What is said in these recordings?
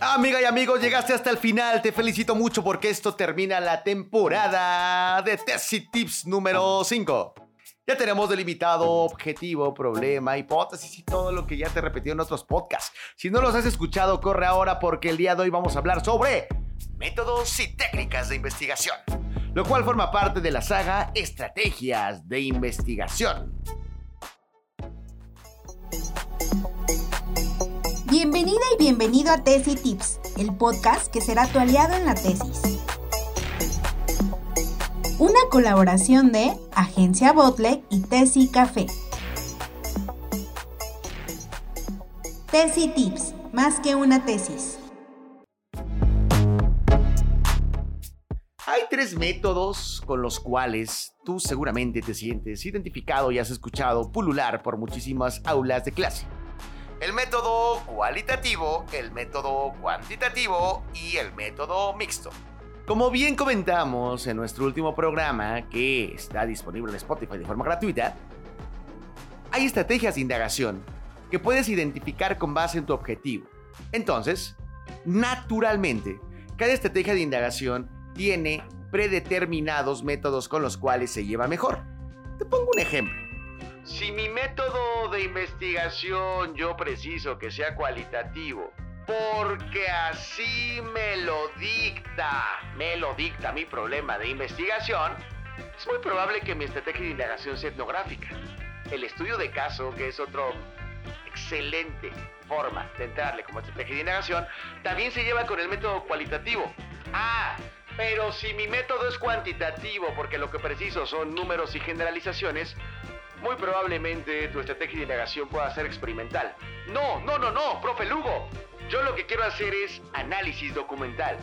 Amiga y amigos, llegaste hasta el final. Te felicito mucho porque esto termina la temporada de Tesis Tips número 5. Ya tenemos delimitado objetivo, problema, hipótesis y todo lo que ya te he repetido en otros podcasts. Si no los has escuchado, corre ahora porque el día de hoy vamos a hablar sobre métodos y técnicas de investigación, lo cual forma parte de la saga Estrategias de Investigación. Bienvenida y bienvenido a Tesis Tips, el podcast que será tu aliado en la tesis. Una colaboración de Agencia Botle y Tesi Café. Tesi Tips, más que una tesis. Hay tres métodos con los cuales tú seguramente te sientes identificado y has escuchado pulular por muchísimas aulas de clase el método cualitativo, el método cuantitativo y el método mixto. Como bien comentamos en nuestro último programa, que está disponible en Spotify de forma gratuita, hay estrategias de indagación que puedes identificar con base en tu objetivo. Entonces, naturalmente, cada estrategia de indagación tiene predeterminados métodos con los cuales se lleva mejor. Te pongo un ejemplo. Si mi método de investigación yo preciso que sea cualitativo, porque así me lo dicta, me lo dicta mi problema de investigación, es muy probable que mi estrategia de indagación sea etnográfica. El estudio de caso, que es otra excelente forma de entrarle como estrategia de indagación, también se lleva con el método cualitativo. Ah, pero si mi método es cuantitativo, porque lo que preciso son números y generalizaciones, muy probablemente tu estrategia de indagación pueda ser experimental. No, no, no, no, profe Lugo. Yo lo que quiero hacer es análisis documental.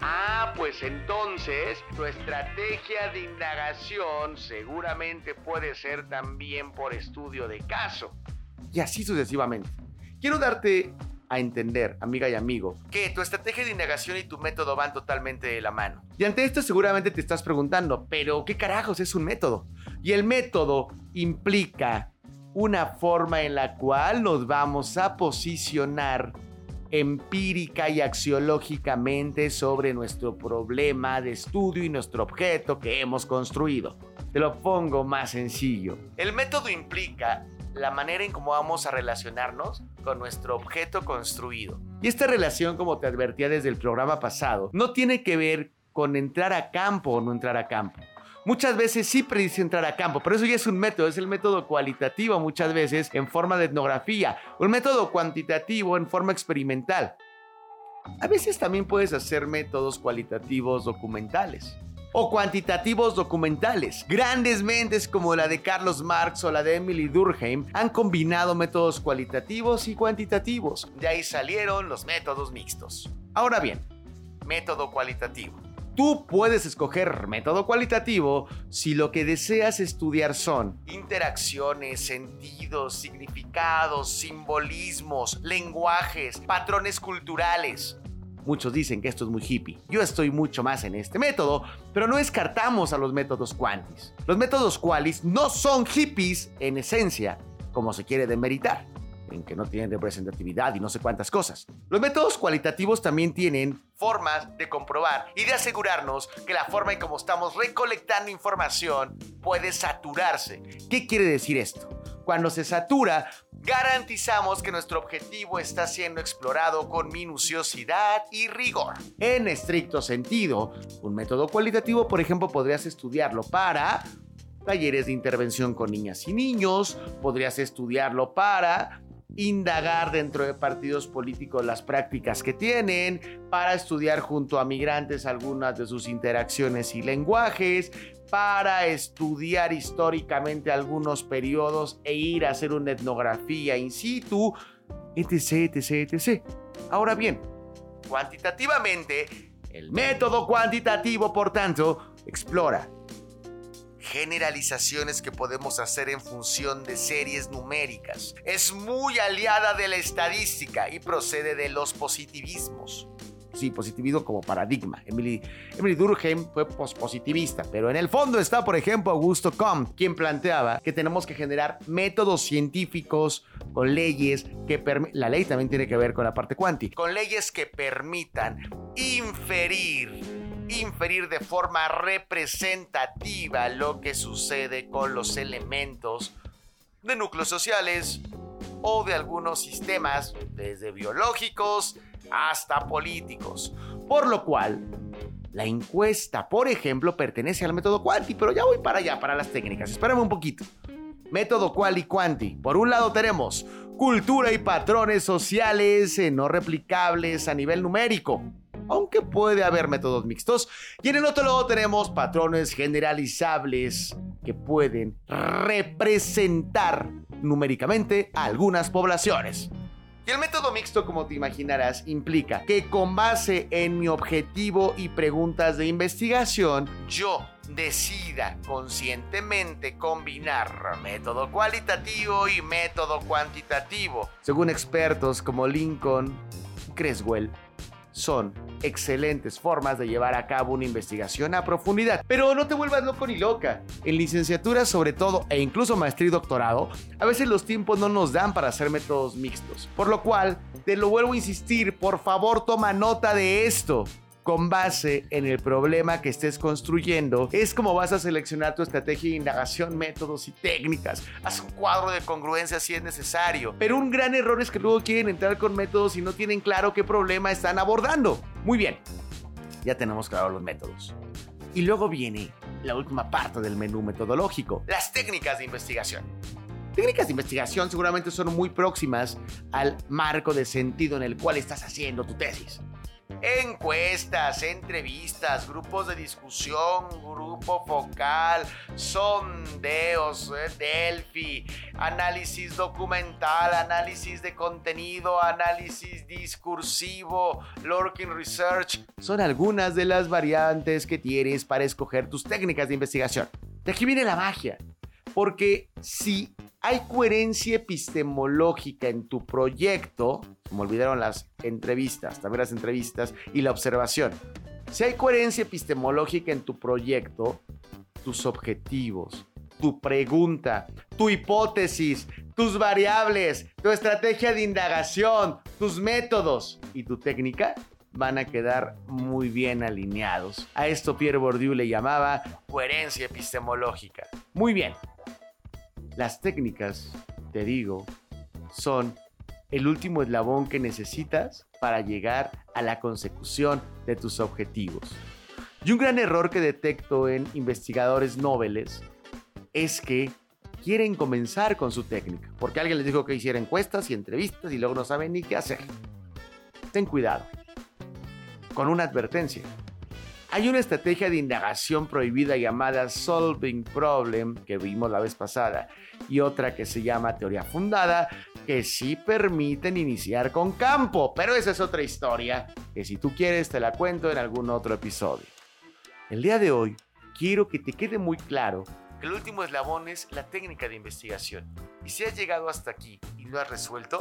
Ah, pues entonces tu estrategia de indagación seguramente puede ser también por estudio de caso. Y así sucesivamente. Quiero darte a entender, amiga y amigo, que tu estrategia de indagación y tu método van totalmente de la mano. Y ante esto seguramente te estás preguntando, pero ¿qué carajos es un método? Y el método implica una forma en la cual nos vamos a posicionar empírica y axiológicamente sobre nuestro problema de estudio y nuestro objeto que hemos construido. Te lo pongo más sencillo. El método implica la manera en cómo vamos a relacionarnos con nuestro objeto construido. Y esta relación, como te advertía desde el programa pasado, no tiene que ver con entrar a campo o no entrar a campo. Muchas veces sí predice entrar a campo, pero eso ya es un método, es el método cualitativo muchas veces en forma de etnografía, el método cuantitativo en forma experimental. A veces también puedes hacer métodos cualitativos documentales o cuantitativos documentales. Grandes mentes como la de Carlos Marx o la de Emily Durkheim han combinado métodos cualitativos y cuantitativos. De ahí salieron los métodos mixtos. Ahora bien, método cualitativo. Tú puedes escoger método cualitativo si lo que deseas estudiar son interacciones, sentidos, significados, simbolismos, lenguajes, patrones culturales, Muchos dicen que esto es muy hippie. Yo estoy mucho más en este método, pero no descartamos a los métodos quantis. Los métodos qualis no son hippies en esencia, como se quiere demeritar, en que no tienen representatividad y no sé cuántas cosas. Los métodos cualitativos también tienen formas de comprobar y de asegurarnos que la forma en cómo estamos recolectando información puede saturarse. ¿Qué quiere decir esto? Cuando se satura, garantizamos que nuestro objetivo está siendo explorado con minuciosidad y rigor. En estricto sentido, un método cualitativo, por ejemplo, podrías estudiarlo para talleres de intervención con niñas y niños, podrías estudiarlo para indagar dentro de partidos políticos las prácticas que tienen, para estudiar junto a migrantes algunas de sus interacciones y lenguajes, para estudiar históricamente algunos periodos e ir a hacer una etnografía in situ, etc, etc, etc. Ahora bien, cuantitativamente, el método cuantitativo, por tanto, explora generalizaciones que podemos hacer en función de series numéricas. Es muy aliada de la estadística y procede de los positivismos. sí, positivismo como paradigma. Emily, Emily Durkheim fue pospositivista, pero en el fondo está, por ejemplo, Augusto Comte, quien planteaba que tenemos que generar métodos científicos con leyes que permitan, la ley también tiene que ver con la parte cuántica, con leyes que permitan inferir inferir de forma representativa lo que sucede con los elementos de núcleos sociales o de algunos sistemas, desde biológicos hasta políticos. Por lo cual, la encuesta, por ejemplo, pertenece al método Quanti, pero ya voy para allá, para las técnicas. Espérame un poquito. Método Quali Quanti. Por un lado tenemos cultura y patrones sociales no replicables a nivel numérico aunque puede haber métodos mixtos. Y en el otro lado tenemos patrones generalizables que pueden representar numéricamente a algunas poblaciones. Y el método mixto, como te imaginarás, implica que con base en mi objetivo y preguntas de investigación, yo decida conscientemente combinar método cualitativo y método cuantitativo, según expertos como Lincoln, Creswell son excelentes formas de llevar a cabo una investigación a profundidad. Pero no te vuelvas loco ni loca. En licenciatura sobre todo, e incluso maestría y doctorado, a veces los tiempos no nos dan para hacer métodos mixtos. Por lo cual, te lo vuelvo a insistir, por favor toma nota de esto con base en el problema que estés construyendo, es como vas a seleccionar tu estrategia de indagación, métodos y técnicas. Haz un cuadro de congruencia si es necesario. Pero un gran error es que luego quieren entrar con métodos y no tienen claro qué problema están abordando. Muy bien, ya tenemos claro los métodos. Y luego viene la última parte del menú metodológico, las técnicas de investigación. Técnicas de investigación seguramente son muy próximas al marco de sentido en el cual estás haciendo tu tesis. Encuestas, entrevistas, grupos de discusión, grupo focal, sondeos, eh, Delphi, análisis documental, análisis de contenido, análisis discursivo, lurking research. Son algunas de las variantes que tienes para escoger tus técnicas de investigación. De aquí viene la magia. Porque si hay coherencia epistemológica en tu proyecto, me olvidaron las entrevistas, también las entrevistas y la observación. Si hay coherencia epistemológica en tu proyecto, tus objetivos, tu pregunta, tu hipótesis, tus variables, tu estrategia de indagación, tus métodos y tu técnica van a quedar muy bien alineados. A esto Pierre Bourdieu le llamaba coherencia epistemológica. Muy bien, las técnicas, te digo, son el último eslabón que necesitas para llegar a la consecución de tus objetivos. Y un gran error que detecto en investigadores nobles es que quieren comenzar con su técnica, porque alguien les dijo que hiciera encuestas y entrevistas y luego no saben ni qué hacer. Ten cuidado, con una advertencia. Hay una estrategia de indagación prohibida llamada Solving Problem, que vimos la vez pasada, y otra que se llama teoría fundada, que sí permiten iniciar con campo, pero esa es otra historia, que si tú quieres te la cuento en algún otro episodio. El día de hoy quiero que te quede muy claro que el último eslabón es la técnica de investigación. Y si has llegado hasta aquí y lo has resuelto,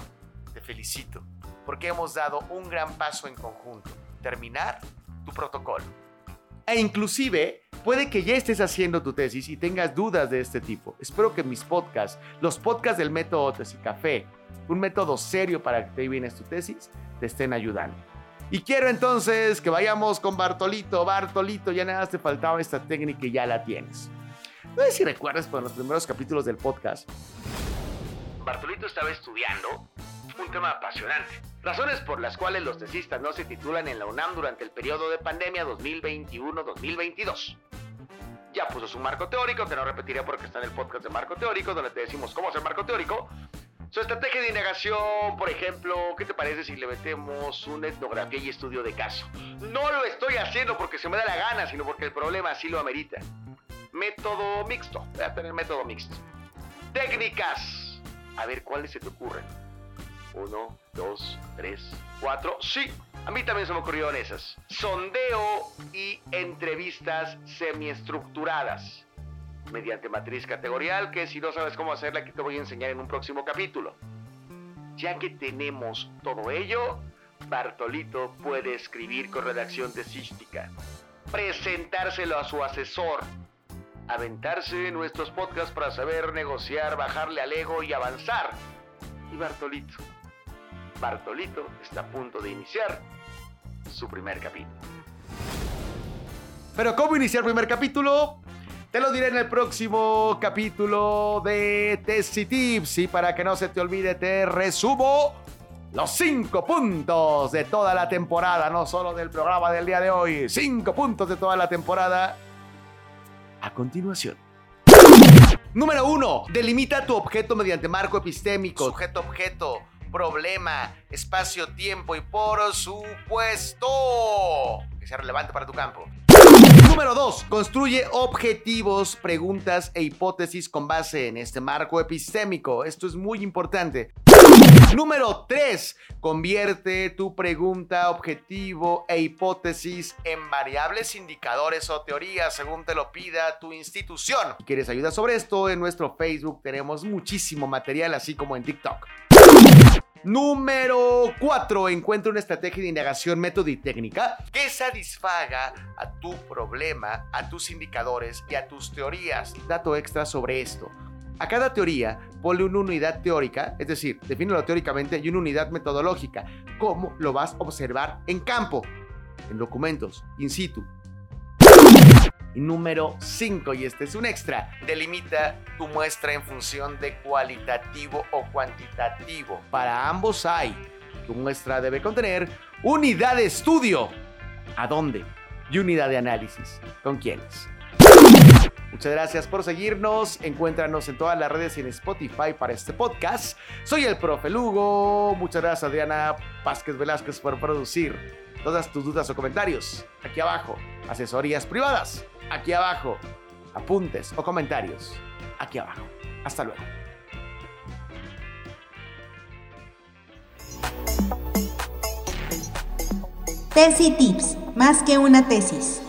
te felicito, porque hemos dado un gran paso en conjunto, terminar tu protocolo. E inclusive puede que ya estés haciendo tu tesis y tengas dudas de este tipo. Espero que mis podcasts, los podcasts del método Tesis Café, un método serio para que te vienes tu tesis, te estén ayudando. Y quiero entonces que vayamos con Bartolito. Bartolito, ya nada te faltaba esta técnica y ya la tienes. No sé si recuerdas, por los primeros capítulos del podcast, Bartolito estaba estudiando un tema apasionante. Razones por las cuales los tesistas no se titulan en la UNAM durante el periodo de pandemia 2021-2022. Ya puso su marco teórico, que no repetiré porque está en el podcast de marco teórico, donde te decimos cómo hacer marco teórico. Su estrategia de indagación, por ejemplo, ¿qué te parece si le metemos una etnografía y estudio de caso? No lo estoy haciendo porque se me da la gana, sino porque el problema así lo amerita. Método mixto, voy a tener método mixto. Técnicas, a ver cuáles se te ocurren. Uno, dos, tres, cuatro. Sí, a mí también se me ocurrieron esas. Sondeo y entrevistas semiestructuradas. Mediante matriz categorial, que si no sabes cómo hacerla, aquí te voy a enseñar en un próximo capítulo. Ya que tenemos todo ello, Bartolito puede escribir con redacción tesística, presentárselo a su asesor, aventarse en nuestros podcasts para saber negociar, bajarle al ego y avanzar. Y Bartolito, Bartolito está a punto de iniciar su primer capítulo. Pero ¿cómo iniciar el primer capítulo? Te lo diré en el próximo capítulo de Tessie Tips. Y para que no se te olvide, te resumo los cinco puntos de toda la temporada, no solo del programa del día de hoy. Cinco puntos de toda la temporada. A continuación. Número uno, delimita tu objeto mediante marco epistémico, sujeto-objeto, problema, espacio-tiempo y por supuesto que sea relevante para tu campo. Número 2. Construye objetivos, preguntas e hipótesis con base en este marco epistémico. Esto es muy importante. Número 3. Convierte tu pregunta, objetivo e hipótesis en variables, indicadores o teorías según te lo pida tu institución. Quieres ayuda sobre esto, en nuestro Facebook tenemos muchísimo material, así como en TikTok. Número 4. Encuentra una estrategia de indagación, método y técnica que satisfaga a tu problema, a tus indicadores y a tus teorías. Dato extra sobre esto. A cada teoría ponle una unidad teórica, es decir, defínelo teóricamente y una unidad metodológica. ¿Cómo lo vas a observar en campo? En documentos, in situ, número 5, y este es un extra, delimita tu muestra en función de cualitativo o cuantitativo. Para ambos hay. Tu muestra debe contener unidad de estudio. ¿A dónde? Y unidad de análisis. ¿Con quiénes? Muchas gracias por seguirnos. Encuéntranos en todas las redes y en Spotify para este podcast. Soy el profe Lugo. Muchas gracias, Adriana Vázquez Velázquez, por producir todas tus dudas o comentarios. Aquí abajo, asesorías privadas aquí abajo. Apuntes o comentarios aquí abajo. Hasta luego. Tesis Tips, más que una tesis.